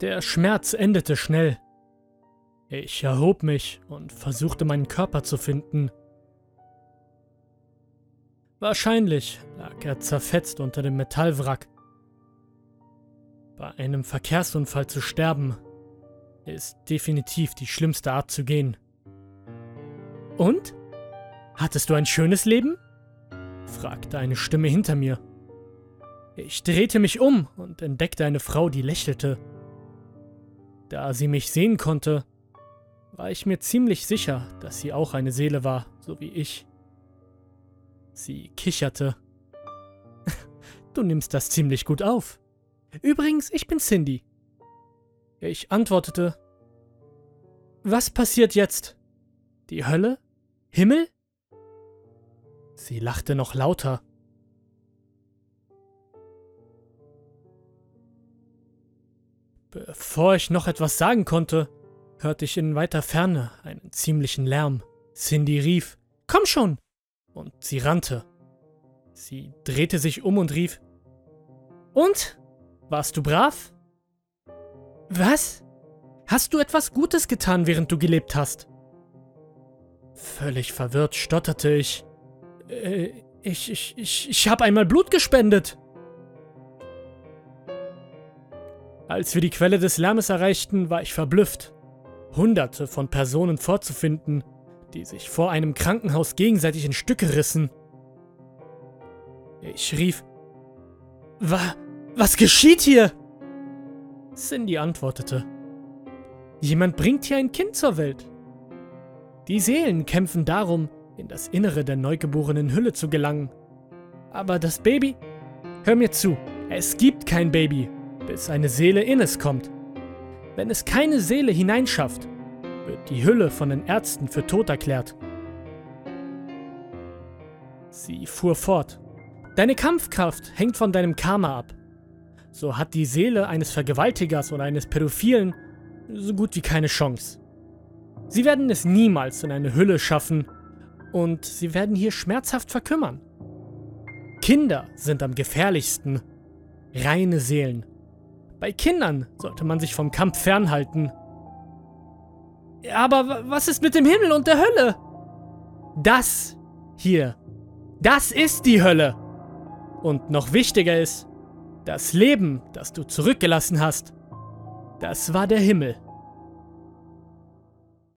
Der Schmerz endete schnell. Ich erhob mich und versuchte meinen Körper zu finden. Wahrscheinlich lag er zerfetzt unter dem Metallwrack. Bei einem Verkehrsunfall zu sterben ist definitiv die schlimmste Art zu gehen. Und? Hattest du ein schönes Leben? fragte eine Stimme hinter mir. Ich drehte mich um und entdeckte eine Frau, die lächelte. Da sie mich sehen konnte, war ich mir ziemlich sicher, dass sie auch eine Seele war, so wie ich. Sie kicherte. Du nimmst das ziemlich gut auf. Übrigens, ich bin Cindy. Ich antwortete, Was passiert jetzt? Die Hölle? Himmel? Sie lachte noch lauter. Bevor ich noch etwas sagen konnte, hörte ich in weiter Ferne einen ziemlichen Lärm. Cindy rief, Komm schon! Und sie rannte. Sie drehte sich um und rief, Und? Warst du brav? Was? Hast du etwas Gutes getan, während du gelebt hast? Völlig verwirrt stotterte ich. Äh, ich, ich, ich, ich habe einmal Blut gespendet. Als wir die Quelle des Lärmes erreichten, war ich verblüfft. Hunderte von Personen vorzufinden, die sich vor einem Krankenhaus gegenseitig in Stücke rissen. Ich rief, Wa was geschieht hier? Cindy antwortete, Jemand bringt hier ein Kind zur Welt. Die Seelen kämpfen darum, in das Innere der neugeborenen Hülle zu gelangen. Aber das Baby? Hör mir zu, es gibt kein Baby, bis eine Seele in es kommt. Wenn es keine Seele hineinschafft, wird die Hülle von den Ärzten für tot erklärt. Sie fuhr fort. Deine Kampfkraft hängt von deinem Karma ab. So hat die Seele eines Vergewaltigers oder eines Pädophilen so gut wie keine Chance. Sie werden es niemals in eine Hülle schaffen und sie werden hier schmerzhaft verkümmern. Kinder sind am gefährlichsten. Reine Seelen. Bei Kindern sollte man sich vom Kampf fernhalten. Aber was ist mit dem Himmel und der Hölle? Das hier, das ist die Hölle. Und noch wichtiger ist, das Leben, das du zurückgelassen hast, das war der Himmel.